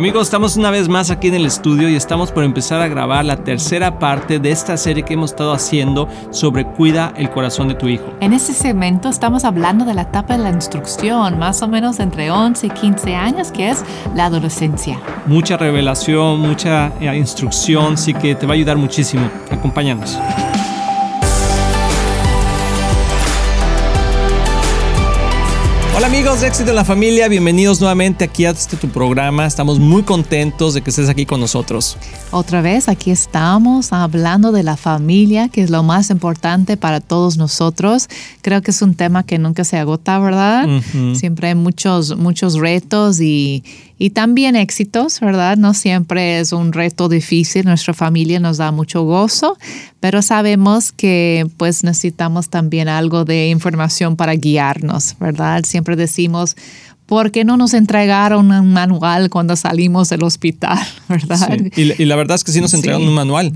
Amigos, estamos una vez más aquí en el estudio y estamos por empezar a grabar la tercera parte de esta serie que hemos estado haciendo sobre Cuida el corazón de tu hijo. En este segmento estamos hablando de la etapa de la instrucción, más o menos entre 11 y 15 años, que es la adolescencia. Mucha revelación, mucha eh, instrucción, sí que te va a ayudar muchísimo. Acompáñanos. Hola amigos de Éxito en la Familia, bienvenidos nuevamente aquí a este tu programa. Estamos muy contentos de que estés aquí con nosotros. Otra vez aquí estamos hablando de la familia, que es lo más importante para todos nosotros. Creo que es un tema que nunca se agota, ¿verdad? Siempre hay muchos, muchos retos y, y también éxitos, ¿verdad? No siempre es un reto difícil. Nuestra familia nos da mucho gozo, pero sabemos que pues necesitamos también algo de información para guiarnos, ¿verdad? Siempre decimos, ¿por qué no nos entregaron un manual cuando salimos del hospital, verdad? Y, la, verdad es que sí nos entregaron un manual.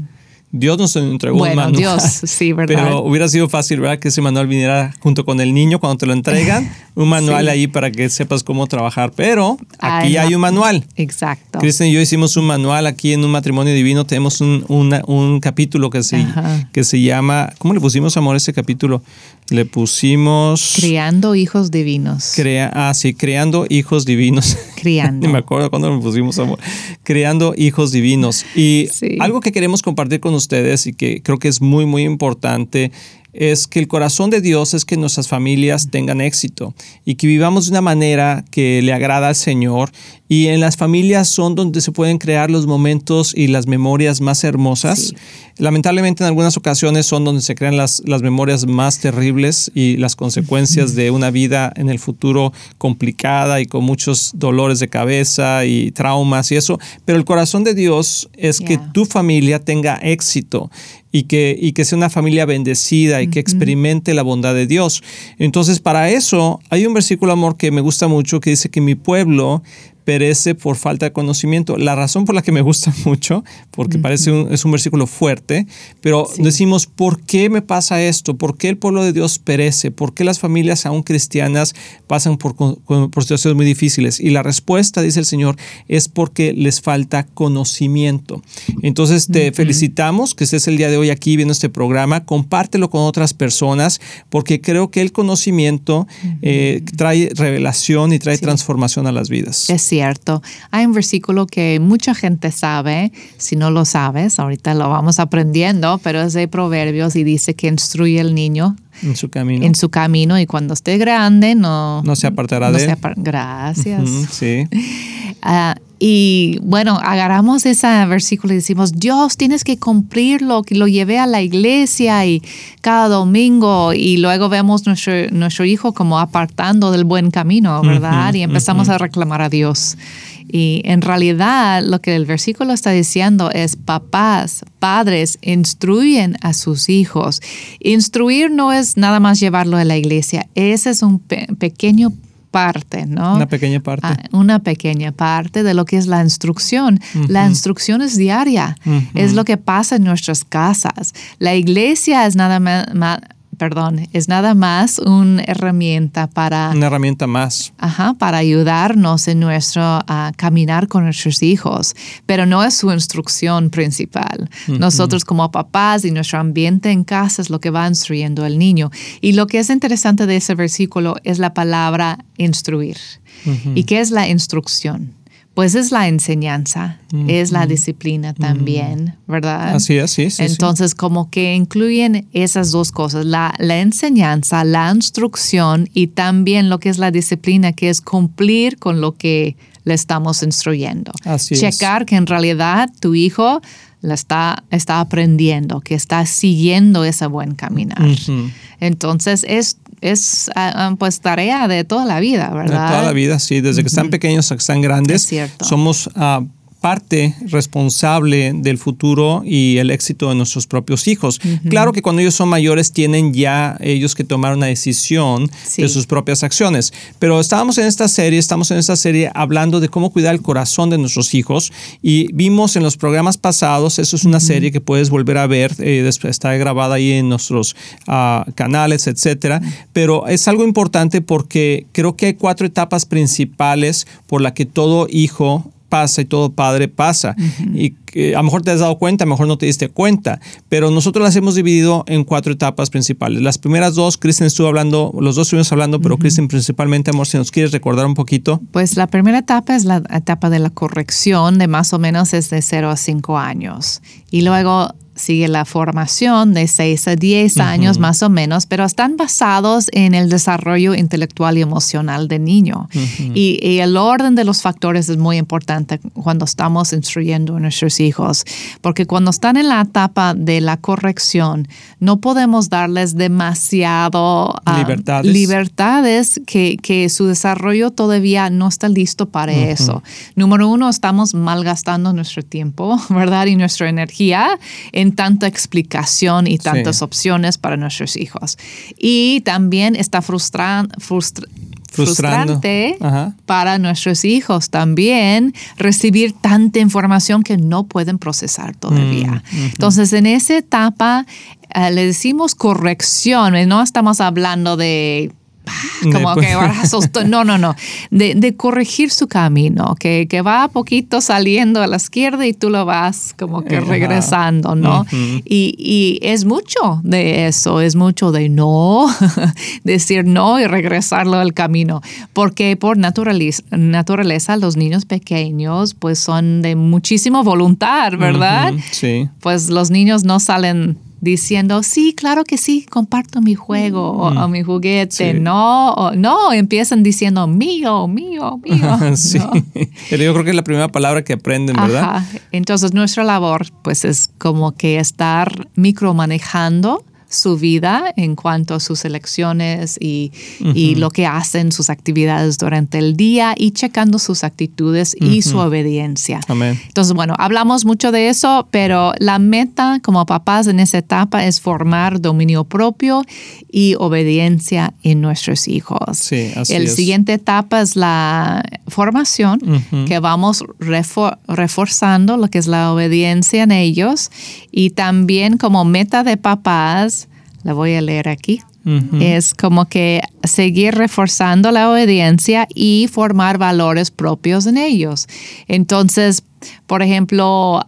Dios nos entregó un manual. Dios, sí, ¿verdad? Pero hubiera sido fácil, ¿verdad? Que ese manual viniera junto con el niño cuando te lo entregan. Un manual ahí para que sepas cómo trabajar. Pero aquí hay un manual. Exacto. Cristian y yo hicimos un manual aquí en un matrimonio divino. Tenemos un, un capítulo que se, que se llama. ¿Cómo le pusimos amor a ese capítulo? Le pusimos. Creando hijos divinos. Crea, ah, sí, creando hijos divinos. Creando. Ni me acuerdo cuándo le pusimos amor. Creando hijos divinos. Y algo que queremos compartir con ustedes y que creo que es muy, muy importante es que el corazón de Dios es que nuestras familias tengan éxito y que vivamos de una manera que le agrada al Señor. Y en las familias son donde se pueden crear los momentos y las memorias más hermosas. Lamentablemente en algunas ocasiones son donde se crean las, las memorias más terribles y las consecuencias de una vida en el futuro complicada y con muchos dolores de cabeza y traumas y eso. Pero el corazón de Dios es que tu familia tenga éxito y que, y que sea una familia bendecida y que experimente la bondad de Dios. Entonces, para eso hay un versículo, amor, que me gusta mucho, que dice que mi pueblo perece por falta de conocimiento. La razón por la que me gusta mucho, porque parece un, es un versículo fuerte, pero decimos, ¿por qué me pasa esto? ¿Por qué el pueblo de Dios perece? ¿Por qué las familias aún cristianas pasan por, por situaciones muy difíciles? Y la respuesta, dice el Señor, es porque les falta conocimiento. Entonces te felicitamos que estés el día de hoy aquí viendo este programa, compártelo con otras personas, porque creo que el conocimiento eh, trae revelación y trae transformación a las vidas. Cierto. Hay un versículo que mucha gente sabe, si no lo sabes, ahorita lo vamos aprendiendo, pero es de Proverbios y dice que instruye al niño en su camino. En su camino y cuando esté grande no, no se apartará de él. Gracias. sí. Ah, y bueno, agarramos ese versículo y decimos, Dios, tienes que cumplirlo, que lo llevé a la iglesia y cada domingo y luego vemos nuestro, nuestro hijo como apartando del buen camino, ¿verdad? y empezamos a reclamar a Dios. Y en realidad lo que el versículo está diciendo es, papás, padres, instruyen a sus hijos. Instruir no es nada más llevarlo a la iglesia, ese es un pequeño parte, ¿no? Una pequeña parte. Ah, una pequeña parte de lo que es la instrucción. La instrucción es diaria, es lo que pasa en nuestras casas. La iglesia es nada más, perdón, es nada más una herramienta para... Una herramienta más. Ajá, para ayudarnos en nuestro a caminar con nuestros hijos, pero no es su instrucción principal. Nosotros como papás y nuestro ambiente en casa es lo que va instruyendo al niño. Y lo que es interesante de ese versículo es la palabra instruir. ¿Y qué es la instrucción? Pues es la enseñanza, es la disciplina también, ¿verdad? Así es, sí, Entonces, como que incluyen esas dos cosas, la, la, enseñanza, la instrucción y también lo que es la disciplina, que es cumplir con lo que le estamos instruyendo. Así Checar que en realidad tu hijo la está, está aprendiendo, que está siguiendo ese buen caminar. Entonces, es es ah, ah, pues tarea de toda la vida, ¿verdad? De toda la vida, sí, desde que están pequeños hasta que están grandes. Somos uh, parte responsable del futuro y el éxito de nuestros propios hijos. Claro que cuando ellos son mayores tienen ya ellos que tomar una decisión de sus propias acciones, pero estábamos en esta serie, estamos en esta serie hablando de cómo cuidar el corazón de nuestros hijos y vimos en los programas pasados, eso es una serie que puedes volver a ver, eh, está grabada ahí en nuestros ah, canales, etcétera, pero es algo importante porque creo que hay cuatro etapas principales por la que todo hijo pasa y todo padre pasa. Y a lo mejor te has dado cuenta, a lo mejor no te diste cuenta, pero nosotros las hemos dividido en cuatro etapas principales. Las primeras dos, Kristen estuvo hablando, los dos estuvimos hablando, pero Kristen principalmente, amor, si nos quieres recordar un poquito. Pues la primera etapa es la etapa de la corrección, de más o menos es de 0 a 5 años. Y luego sigue la formación de 6 a 10 años más o menos, pero están basados en el desarrollo intelectual y emocional del niño. y, el orden de los factores es muy importante cuando estamos instruyendo a nuestros hijos, porque cuando están en la etapa de la corrección, no podemos darles demasiado ah, libertades, libertades que, que, su desarrollo todavía no está listo para eso. Número uno, estamos malgastando nuestro tiempo, ¿verdad? Y nuestra energía en tanta explicación y tantas opciones para nuestros hijos. Y también está frustrante para nuestros hijos también recibir tanta información que no pueden procesar todavía. Mm, Entonces, en esa etapa eh, le decimos corrección, no estamos hablando de como que no, no, no, de, corregir su camino, que, que, va poquito saliendo a la izquierda y tú lo vas como que regresando, ¿no? y, y, es mucho de eso, es mucho de no, decir no y regresarlo al camino, porque por naturaleza, naturaleza los niños pequeños pues son de muchísima voluntad, ¿verdad? Sí. Pues los niños no salen diciendo, sí, claro que sí, comparto mi juego o, mm. mi juguete. No, no, empiezan diciendo mío, mío, mío. sí, pero yo creo que es la primera palabra que aprenden, ¿verdad? Entonces nuestra labor pues es como que estar micromanejando su vida en cuanto a sus elecciones y, lo que hacen, sus actividades durante el día y checando sus actitudes y su obediencia. Entonces, bueno, hablamos mucho de eso, pero la meta como papás en esa etapa es formar dominio propio y obediencia en nuestros hijos. Sí, así el siguiente etapa es la formación, que vamos reforzando lo que es la obediencia en ellos y también como meta de papás la voy a leer aquí. Es como que seguir reforzando la obediencia y formar valores propios en ellos. Entonces, por ejemplo,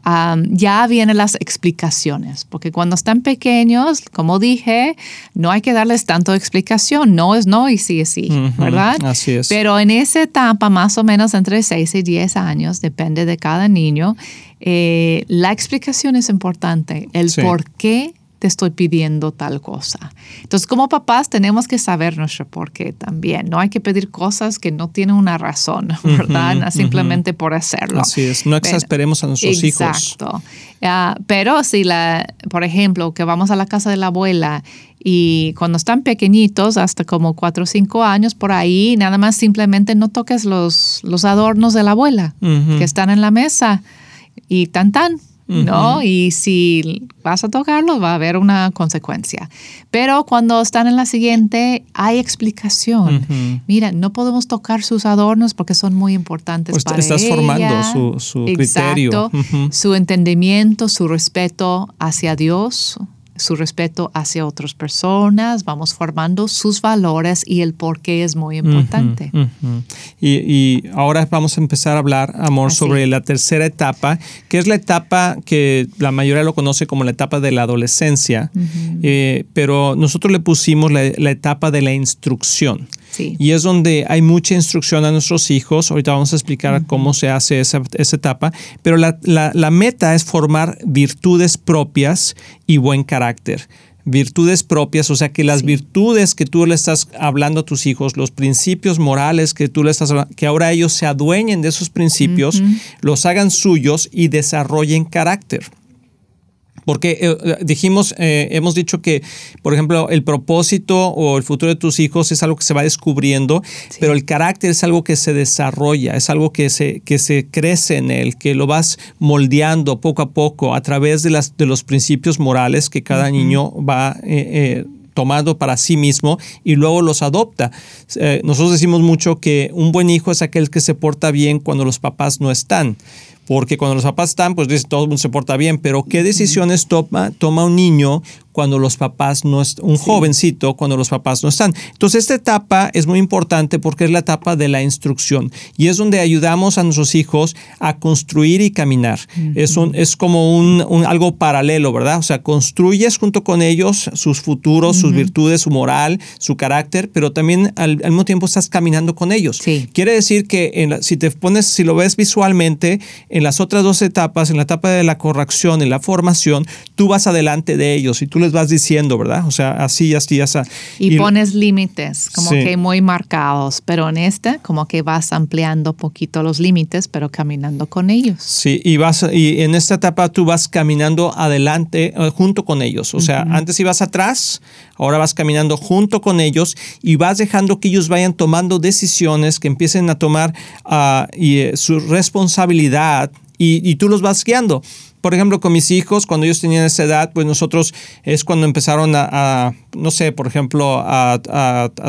ya vienen las explicaciones, porque cuando están pequeños, como dije, no hay que darles tanto explicación, no es no y sí es sí, ¿verdad? Así es. Pero en esa etapa, más o menos entre 6 y 10 años, depende de cada niño, eh, la explicación es importante, el por qué te estoy pidiendo tal cosa. Entonces, como papás tenemos que saber nuestro por qué también. No hay que pedir cosas que no tienen una razón, ¿verdad? Simplemente por hacerlo. Así es, no exasperemos a nuestros hijos. Exacto. pero si, la, por ejemplo, que vamos a la casa de la abuela y cuando están pequeñitos, hasta como cuatro o cinco años por ahí, nada más simplemente no toques los, los adornos de la abuela que están en la mesa y tan tan ¿no? Y si vas a tocarlo, va a haber una consecuencia. Pero cuando están en la siguiente, hay explicación. Mira, no podemos tocar sus adornos porque son muy importantes pues para estás formando su, su criterio. Su entendimiento, su respeto hacia Dios, su respeto hacia otras personas, vamos formando sus valores y el por qué es muy importante. y, ahora vamos a empezar a hablar, amor, sobre la tercera etapa, que es la etapa que la mayoría lo conoce como la etapa de la adolescencia, eh, pero nosotros le pusimos la, etapa de la instrucción. Y es donde hay mucha instrucción a nuestros hijos. Ahorita vamos a explicar cómo se hace esa, etapa. Pero la, la, meta es formar virtudes propias y buen carácter virtudes propias, o sea que las virtudes que tú le estás hablando a tus hijos, los principios morales que tú le estás hablando, que ahora ellos se adueñen de esos principios, los hagan suyos y desarrollen carácter. Porque eh, eh, dijimos, eh, hemos dicho que, por ejemplo, el propósito o el futuro de tus hijos es algo que se va descubriendo, pero el carácter es algo que se desarrolla, es algo que se, que se crece en él, que lo vas moldeando poco a poco a través de, las, de los principios morales que cada niño va tomando para sí mismo y luego los adopta. nosotros decimos mucho que un buen hijo es aquel que se porta bien cuando los papás no están. Porque cuando los papás están, pues todo el mundo se porta bien, pero ¿qué decisiones toma, toma un niño cuando los papás no están, un jovencito cuando los papás no están. Entonces esta etapa es muy importante porque es la etapa de la instrucción y es donde ayudamos a nuestros hijos a construir y caminar. es, un, es como un, algo paralelo, ¿verdad? O sea, construyes junto con ellos sus futuros, sus virtudes, su moral, su carácter, pero también al, mismo tiempo estás caminando con ellos. Quiere decir que si te pones, si lo ves visualmente, en las otras dos etapas, en la etapa de la corrección y la formación, tú vas adelante de ellos y tú les vas diciendo, ¿verdad? O sea, así, así, así. Y, pones límites, como que muy marcados, pero en este, como que vas ampliando poquito los límites, pero caminando con ellos. Sí, y vas, y en esta etapa tú vas caminando adelante eh, junto con ellos. O sea, antes ibas atrás, ahora vas caminando junto con ellos y vas dejando que ellos vayan tomando decisiones, que empiecen a tomar uh, y, eh, su responsabilidad y, y, tú los vas guiando por ejemplo, con mis hijos, cuando ellos tenían esa edad, pues nosotros es cuando empezaron a, no sé, por ejemplo, a,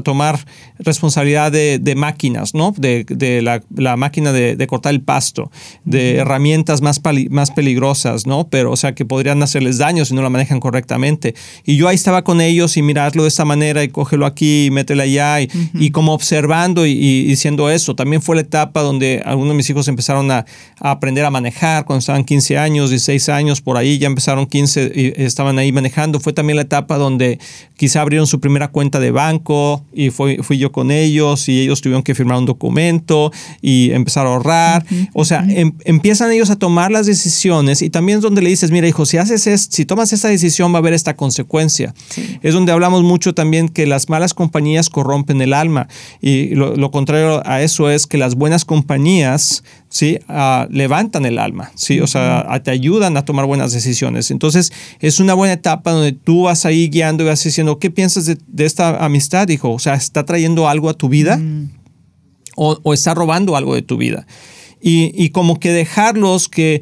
tomar responsabilidad de, máquinas, ¿no? De, la, máquina de, cortar el pasto, de herramientas más, más peligrosas, ¿no? Pero, o sea, que podrían hacerles daño si no la manejan correctamente. Y yo ahí estaba con ellos y mirarlo de esta manera y cógelo aquí y mételo allá y, como observando y, diciendo eso. También fue la etapa donde algunos de mis hijos empezaron a, aprender a manejar cuando estaban 15 años, años, por ahí ya empezaron 15 y estaban ahí manejando. Fue también la etapa donde quizá abrieron su primera cuenta de banco y fui, fui yo con ellos y ellos tuvieron que firmar un documento y empezar a ahorrar. o sea, em, empiezan ellos a tomar las decisiones y también es donde le dices, mira hijo, si haces es, si tomas esta decisión va a haber esta consecuencia. Es donde hablamos mucho también que las malas compañías corrompen el alma y lo, lo contrario a eso es que las buenas compañías ¿sí? Ah, levantan el alma, ¿sí? O sea, te ayudan a tomar buenas decisiones. Entonces, es una buena etapa donde tú vas ahí guiando y vas diciendo, ¿qué piensas de, esta amistad, hijo? O sea, ¿está trayendo algo a tu vida? o, está robando algo de tu vida? Y, como que dejarlos que,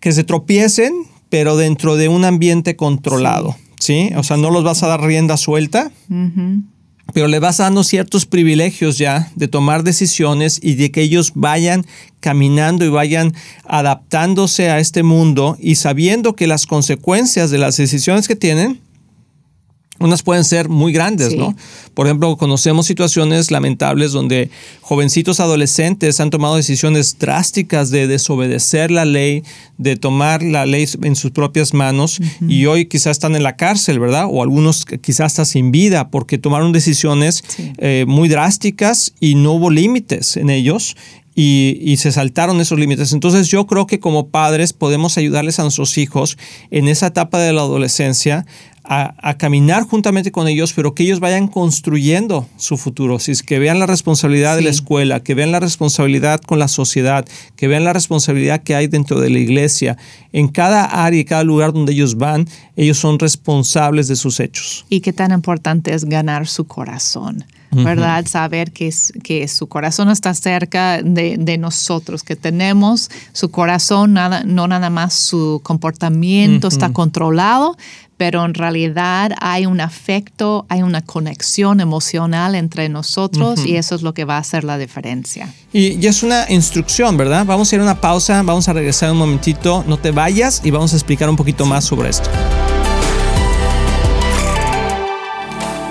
que se tropiecen, pero dentro de un ambiente controlado, ¿sí? O sea, no los vas a dar rienda suelta pero le vas dando ciertos privilegios ya de tomar decisiones y de que ellos vayan caminando y vayan adaptándose a este mundo y sabiendo que las consecuencias de las decisiones que tienen unas pueden ser muy grandes, ¿no? Por ejemplo, conocemos situaciones lamentables donde jovencitos adolescentes han tomado decisiones drásticas de desobedecer la ley, de tomar la ley en sus propias manos y hoy quizás están en la cárcel, ¿verdad? O algunos quizás hasta sin vida porque tomaron decisiones eh, muy drásticas y no hubo límites en ellos y, y, se saltaron esos límites. Entonces yo creo que como padres podemos ayudarles a nuestros hijos en esa etapa de la adolescencia a, caminar juntamente con ellos, pero que ellos vayan construyendo su futuro. Si es que vean la responsabilidad de la escuela, que vean la responsabilidad con la sociedad, que vean la responsabilidad que hay dentro de la iglesia. En cada área y cada lugar donde ellos van, ellos son responsables de sus hechos. Y qué tan importante es ganar su corazón. ¿Verdad? Saber que, que su corazón está cerca de, nosotros, que tenemos su corazón, nada, no nada más su comportamiento está controlado, pero en realidad hay un afecto, hay una conexión emocional entre nosotros y eso es lo que va a hacer la diferencia. Y, es una instrucción, ¿verdad? Vamos a ir a una pausa, vamos a regresar un momentito, no te vayas y vamos a explicar un poquito más sobre esto.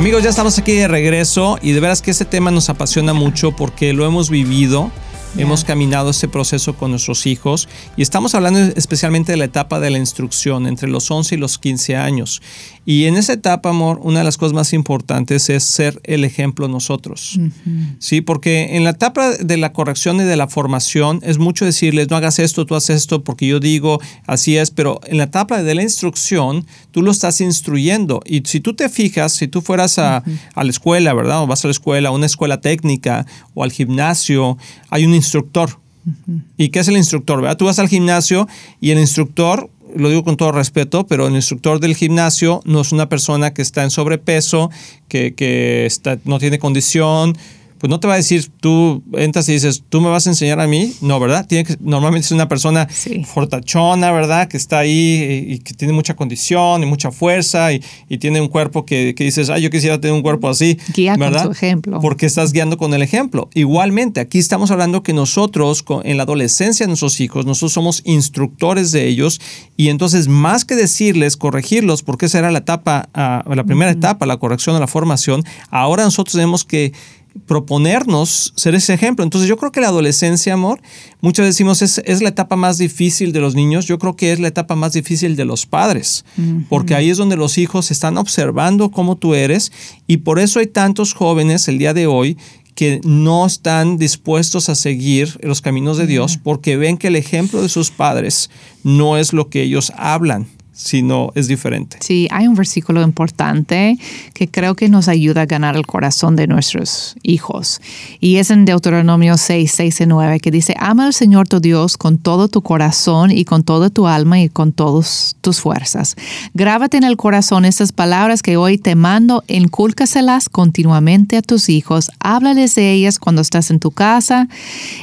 Amigos, ya estamos aquí de regreso y de veras que este tema nos apasiona mucho porque lo hemos vivido Hemos caminado este proceso con nuestros hijos y estamos hablando especialmente de la etapa de la instrucción entre los 11 y los 15 años. Y en esa etapa, amor, una de las cosas más importantes es ser el ejemplo nosotros. Sí, porque en la etapa de la corrección y de la formación es mucho decirles, no hagas esto, tú haces esto porque yo digo, así es, pero en la etapa de la instrucción, tú lo estás instruyendo. Y si tú te fijas, si tú fueras a, a la escuela, ¿verdad? O vas a la escuela, a una escuela técnica o al gimnasio, hay un instructor. ¿Y qué es el instructor? ¿verdad? Tú vas al gimnasio y el instructor, lo digo con todo respeto, pero el instructor del gimnasio no es una persona que está en sobrepeso, que, que está, no tiene condición, pues no te va a decir, tú entras y dices, tú me vas a enseñar a mí. No, ¿verdad? Tiene que, normalmente es una persona fortachona, ¿verdad? Que está ahí y, que tiene mucha condición y mucha fuerza y, tiene un cuerpo que, dices, ay, yo quisiera tener un cuerpo así. Guía ¿verdad? con su ejemplo. Porque estás guiando con el ejemplo. Igualmente, aquí estamos hablando que nosotros, en la adolescencia de nuestros hijos, nosotros somos instructores de ellos y entonces más que decirles, corregirlos, porque esa era la etapa, ah, la primera etapa, la corrección de la formación, ahora nosotros tenemos que proponernos ser ese ejemplo. Entonces yo creo que la adolescencia, amor, muchas veces decimos es, es, la etapa más difícil de los niños, yo creo que es la etapa más difícil de los padres, porque ahí es donde los hijos están observando cómo tú eres y por eso hay tantos jóvenes el día de hoy que no están dispuestos a seguir los caminos de Dios porque ven que el ejemplo de sus padres no es lo que ellos hablan sino es diferente. Sí, hay un versículo importante que creo que nos ayuda a ganar el corazón de nuestros hijos. Y es en Deuteronomio 6, 6 y 9, que dice, ama al Señor tu Dios con todo tu corazón y con toda tu alma y con todas tus fuerzas. Grábate en el corazón estas palabras que hoy te mando, incúlcaselas continuamente a tus hijos, háblales de ellas cuando estás en tu casa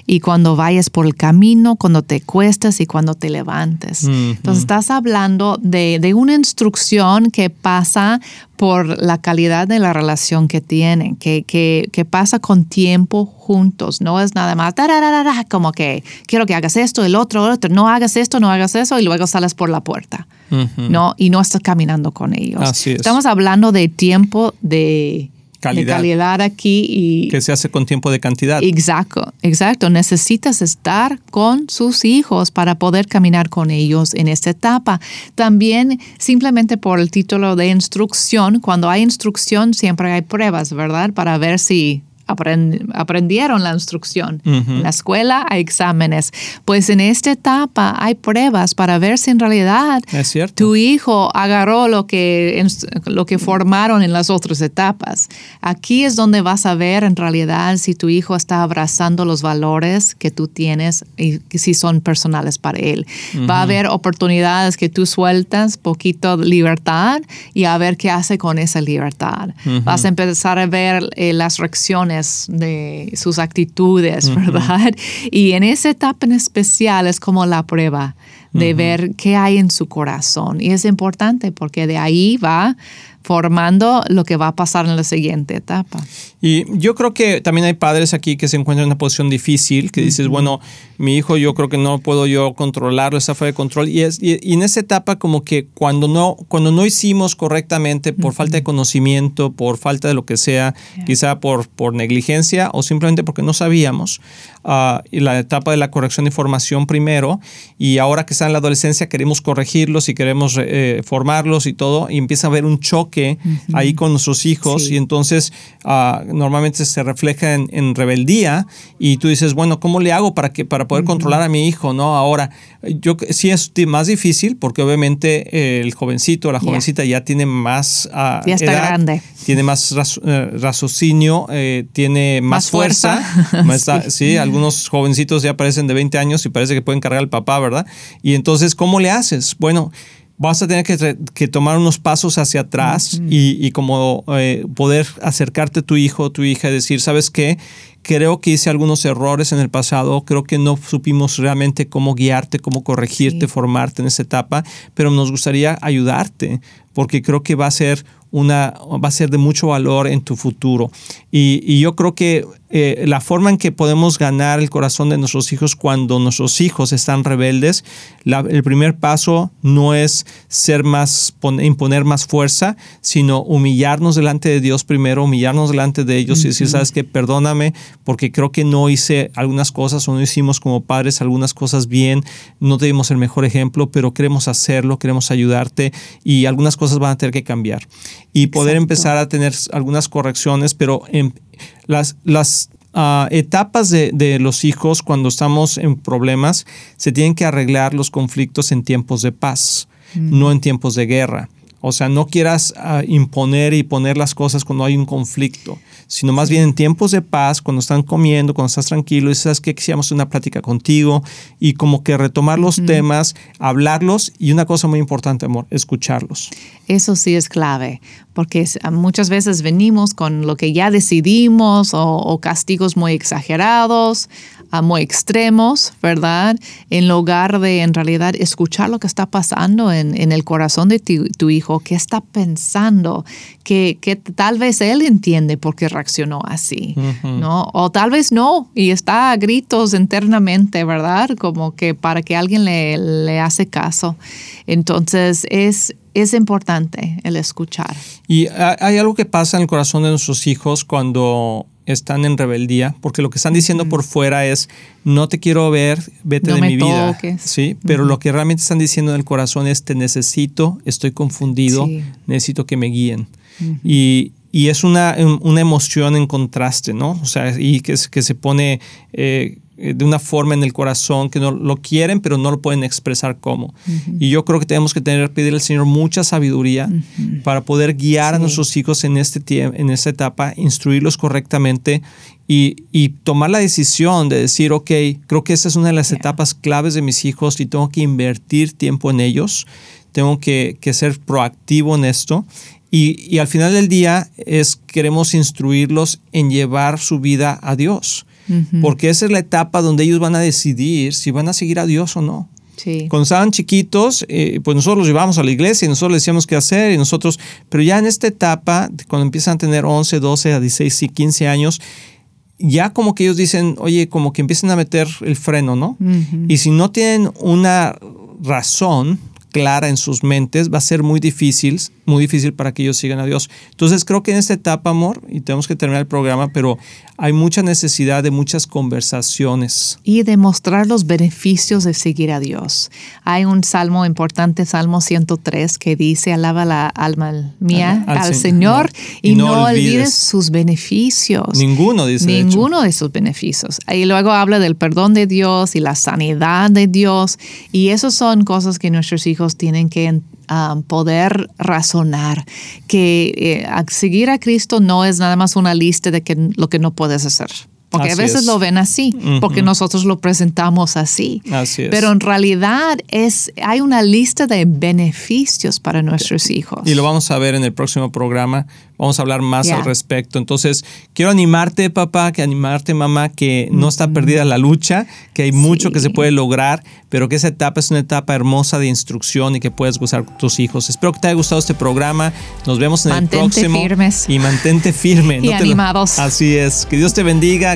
y cuando vayas por el camino, cuando te cuestas y cuando te levantes. Entonces estás hablando de, una instrucción que pasa por la calidad de la relación que tienen, que, que, pasa con tiempo juntos. No es nada más como que quiero que hagas esto, el otro, el otro, no hagas esto, no hagas eso y luego sales por la puerta. ¿no? Y no estás caminando con ellos. Estamos hablando de tiempo de calidad. aquí. Y, que se hace con tiempo de cantidad. Exacto, exacto. Necesitas estar con sus hijos para poder caminar con ellos en esta etapa. También simplemente por el título de instrucción, cuando hay instrucción siempre hay pruebas, ¿verdad? Para ver si aprendieron la instrucción. En la escuela hay exámenes. Pues en esta etapa hay pruebas para ver si en realidad tu hijo agarró lo que, lo que formaron en las otras etapas. Aquí es donde vas a ver en realidad si tu hijo está abrazando los valores que tú tienes y si son personales para él. Va a haber oportunidades que tú sueltas, poquito de libertad y a ver qué hace con esa libertad. Vas a empezar a ver eh, las reacciones de sus actitudes, ¿verdad? Y en esa etapa en especial es como la prueba de ver qué hay en su corazón. Y es importante porque de ahí va formando lo que va a pasar en la siguiente etapa. Y yo creo que también hay padres aquí que se encuentran en una posición difícil, que dices, bueno, mi hijo yo creo que no puedo yo controlarlo, está fuera de control. Y, es, y, en esa etapa como que cuando no, cuando no hicimos correctamente por falta de conocimiento, por falta de lo que sea, quizá por, por negligencia o simplemente porque no sabíamos, uh, y la etapa de la corrección de información primero, y ahora que está en la adolescencia queremos corregirlos y queremos eh, formarlos y todo, y empieza a haber un choque choque ahí con nuestros hijos y entonces ah, normalmente se refleja en, rebeldía y tú dices, bueno, ¿cómo le hago para, que, para poder controlar a mi hijo? ¿no? Ahora, yo sí es más difícil porque obviamente el jovencito la jovencita ya tiene más uh, ya está grande. tiene más eh, raciocinio, eh, tiene más, fuerza. sí. algunos jovencitos ya parecen de 20 años y parece que pueden cargar al papá, ¿verdad? Y entonces, ¿cómo le haces? Bueno, vas a tener que, tomar unos pasos hacia atrás y, como eh, poder acercarte a tu hijo o tu hija y decir, ¿sabes qué? Creo que hice algunos errores en el pasado, creo que no supimos realmente cómo guiarte, cómo corregirte, formarte en esa etapa, pero nos gustaría ayudarte porque creo que va a ser una, va a ser de mucho valor en tu futuro. Y, yo creo que eh, la forma en que podemos ganar el corazón de nuestros hijos cuando nuestros hijos están rebeldes, el primer paso no es ser más, imponer más fuerza, sino humillarnos delante de Dios primero, humillarnos delante de ellos y decir, sabes que perdóname porque creo que no hice algunas cosas o no hicimos como padres algunas cosas bien, no te dimos el mejor ejemplo, pero queremos hacerlo, queremos ayudarte y algunas cosas van a tener que cambiar y poder empezar a tener algunas correcciones, pero en las, las ah, etapas de, los hijos cuando estamos en problemas se tienen que arreglar los conflictos en tiempos de paz, no en tiempos de guerra. O sea, no quieras ah, imponer y poner las cosas cuando hay un conflicto, sino más bien en tiempos de paz, cuando están comiendo, cuando estás tranquilo y sabes que quisiéramos una plática contigo y como que retomar los temas, hablarlos y una cosa muy importante, amor, escucharlos. Eso sí es clave, porque muchas veces venimos con lo que ya decidimos o castigos muy exagerados muy extremos, ¿verdad? En lugar de en realidad escuchar lo que está pasando en, el corazón de tu, hijo, qué está pensando, que, tal vez él entiende por qué reaccionó así, ¿no? O tal vez no, y está a gritos internamente, ¿verdad? Como que para que alguien le, le hace caso. Entonces es es importante el escuchar. Y hay algo que pasa en el corazón de nuestros hijos cuando están en rebeldía, porque lo que están diciendo por fuera es, no te quiero ver, vete de mi vida. Sí, pero lo que realmente están diciendo en el corazón es, te necesito, estoy confundido, necesito que me guíen. y, es una, una, emoción en contraste, ¿no? O sea, y que, que se pone... Eh, de una forma en el corazón que no lo quieren, pero no lo pueden expresar cómo. Y yo creo que tenemos que tener, pedir al Señor mucha sabiduría para poder guiar a nuestros hijos en, este en esta etapa, instruirlos correctamente y, tomar la decisión de decir, ok, creo que esa es una de las etapas claves de mis hijos y tengo que invertir tiempo en ellos, tengo que, ser proactivo en esto. Y, y al final del día es queremos instruirlos en llevar su vida a Dios porque esa es la etapa donde ellos van a decidir si van a seguir a Dios o no. Cuando estaban chiquitos, eh, pues nosotros los llevábamos a la iglesia y nosotros les decíamos qué hacer y nosotros, pero ya en esta etapa, cuando empiezan a tener 11, 12, a 16 y 15 años, ya como que ellos dicen, oye, como que empiezan a meter el freno, ¿no? Y si no tienen una razón clara en sus mentes, va a ser muy difícil, muy difícil para que ellos sigan a Dios. Entonces creo que en esta etapa, amor, y tenemos que terminar el programa, pero hay mucha necesidad de muchas conversaciones. Y de mostrar los beneficios de seguir a Dios. Hay un salmo importante, Salmo 103, que dice, alaba la alma mía al, Señor y, no, olvides, sus beneficios. Ninguno dice. Ninguno de, sus beneficios. Y luego habla del perdón de Dios y la sanidad de Dios. Y esas son cosas que nuestros hijos tienen que um, poder razonar. Que eh, seguir a Cristo no es nada más una lista de que, lo que no puedes hacer. Porque a veces lo ven así, porque nosotros lo presentamos así. Así es. Pero en realidad es, hay una lista de beneficios para nuestros hijos. Y lo vamos a ver en el próximo programa. Vamos a hablar más al respecto. Entonces, quiero animarte, papá, que animarte, mamá, que no está perdida la lucha, que hay mucho que se puede lograr, pero que esa etapa es una etapa hermosa de instrucción y que puedes gozar con tus hijos. Espero que te haya gustado este programa. Nos vemos en el próximo. Firmes. Y mantente firme. Y animados. Así es. Que Dios te bendiga.